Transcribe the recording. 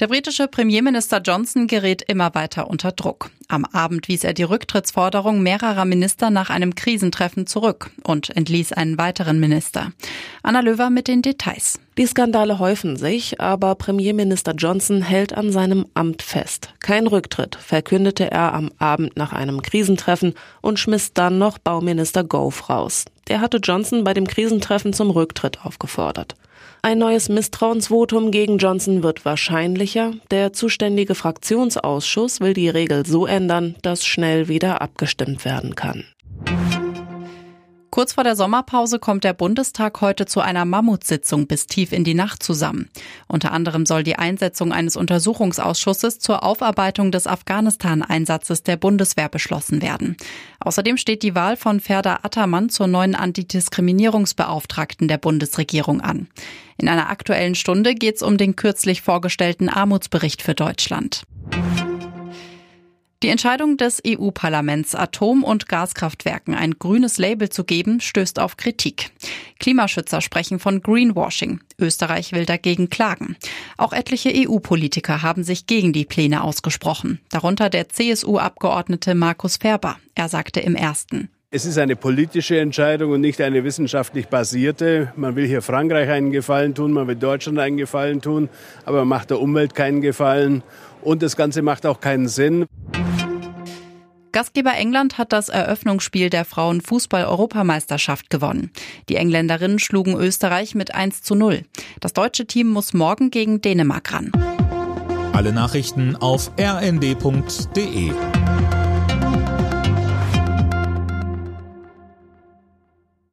Der britische Premierminister Johnson gerät immer weiter unter Druck. Am Abend wies er die Rücktrittsforderung mehrerer Minister nach einem Krisentreffen zurück und entließ einen weiteren Minister. Anna Löwer mit den Details. Die Skandale häufen sich, aber Premierminister Johnson hält an seinem Amt fest. Kein Rücktritt, verkündete er am Abend nach einem Krisentreffen und schmiss dann noch Bauminister Gove raus. Der hatte Johnson bei dem Krisentreffen zum Rücktritt aufgefordert. Ein neues Misstrauensvotum gegen Johnson wird wahrscheinlicher. Der zuständige Fraktionsausschuss will die Regel so ändern, dass schnell wieder abgestimmt werden kann. Kurz vor der Sommerpause kommt der Bundestag heute zu einer Mammutsitzung bis tief in die Nacht zusammen. Unter anderem soll die Einsetzung eines Untersuchungsausschusses zur Aufarbeitung des Afghanistan-Einsatzes der Bundeswehr beschlossen werden. Außerdem steht die Wahl von Ferda Attermann zur neuen Antidiskriminierungsbeauftragten der Bundesregierung an. In einer aktuellen Stunde geht es um den kürzlich vorgestellten Armutsbericht für Deutschland. Die Entscheidung des EU-Parlaments, Atom- und Gaskraftwerken ein grünes Label zu geben, stößt auf Kritik. Klimaschützer sprechen von Greenwashing. Österreich will dagegen klagen. Auch etliche EU-Politiker haben sich gegen die Pläne ausgesprochen, darunter der CSU-Abgeordnete Markus Ferber. Er sagte im ersten. Es ist eine politische Entscheidung und nicht eine wissenschaftlich basierte. Man will hier Frankreich einen Gefallen tun, man will Deutschland einen Gefallen tun, aber man macht der Umwelt keinen Gefallen und das Ganze macht auch keinen Sinn. Gastgeber England hat das Eröffnungsspiel der Frauenfußball-Europameisterschaft gewonnen. Die Engländerinnen schlugen Österreich mit 1 zu 0. Das deutsche Team muss morgen gegen Dänemark ran. Alle Nachrichten auf rnd.de